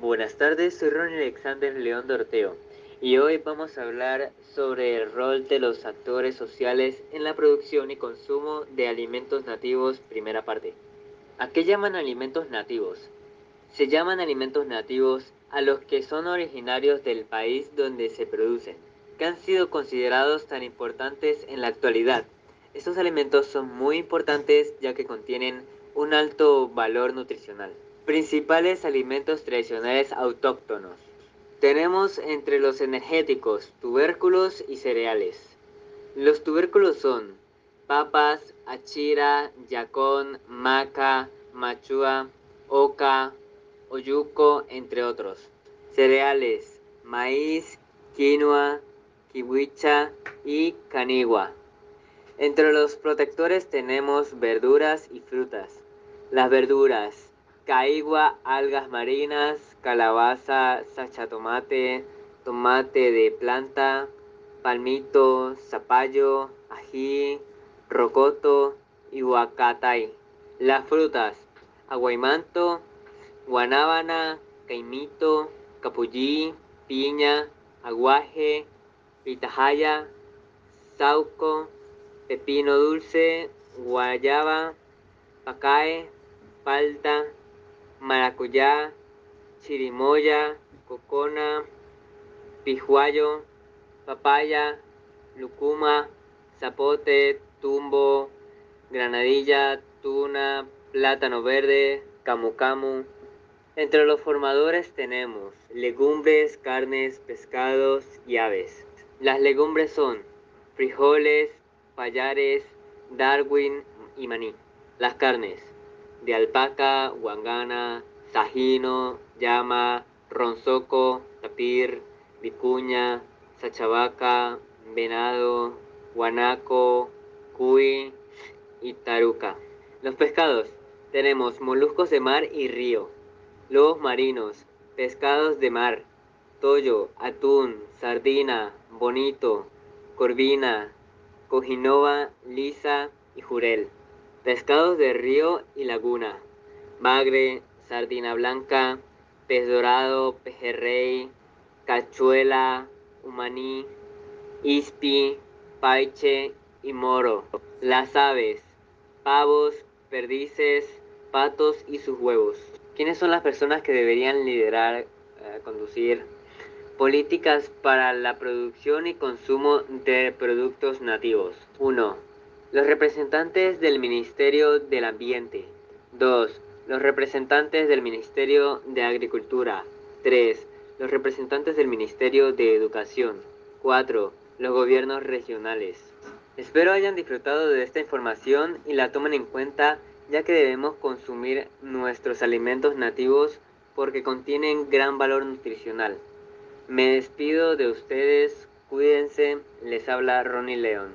Buenas tardes, soy Ronnie Alexander León Dorteo y hoy vamos a hablar sobre el rol de los actores sociales en la producción y consumo de alimentos nativos, primera parte. ¿A qué llaman alimentos nativos? Se llaman alimentos nativos a los que son originarios del país donde se producen, que han sido considerados tan importantes en la actualidad. Estos alimentos son muy importantes ya que contienen un alto valor nutricional. Principales alimentos tradicionales autóctonos. Tenemos entre los energéticos tubérculos y cereales. Los tubérculos son papas, achira, yacón, maca, machua, oca, oyuco, entre otros. Cereales, maíz, quinoa, kiwicha y canigua. Entre los protectores tenemos verduras y frutas. Las verduras, caigua, algas marinas, calabaza, sachatomate, tomate de planta, palmito, zapallo, ají, rocoto y huacatay. Las frutas, aguaymanto, guanábana, caimito, capullí, piña, aguaje, pitahaya, sauco, pepino dulce, guayaba, pacae, palta, maracuyá, chirimoya, cocona, pijuayo, papaya, lucuma, zapote, tumbo, granadilla, tuna, plátano verde, camu camu. Entre los formadores tenemos legumbres, carnes, pescados y aves. Las legumbres son frijoles, payares, darwin y maní. Las carnes de alpaca, guangana, sajino, llama, ronzoco, tapir, vicuña, sachabaca, venado, guanaco, cuy y taruca. Los pescados. Tenemos moluscos de mar y río, lobos marinos, pescados de mar, toyo, atún, sardina, bonito, corvina, cojinova, lisa y jurel. Pescados de río y laguna. Magre, sardina blanca, pez dorado, pejerrey, cachuela, humaní, ispi, paiche y moro. Las aves, pavos, perdices, patos y sus huevos. ¿Quiénes son las personas que deberían liderar, eh, conducir políticas para la producción y consumo de productos nativos? 1 los representantes del Ministerio del Ambiente. 2. Los representantes del Ministerio de Agricultura. 3. Los representantes del Ministerio de Educación. 4. Los gobiernos regionales. Espero hayan disfrutado de esta información y la tomen en cuenta ya que debemos consumir nuestros alimentos nativos porque contienen gran valor nutricional. Me despido de ustedes, cuídense, les habla Ronnie León.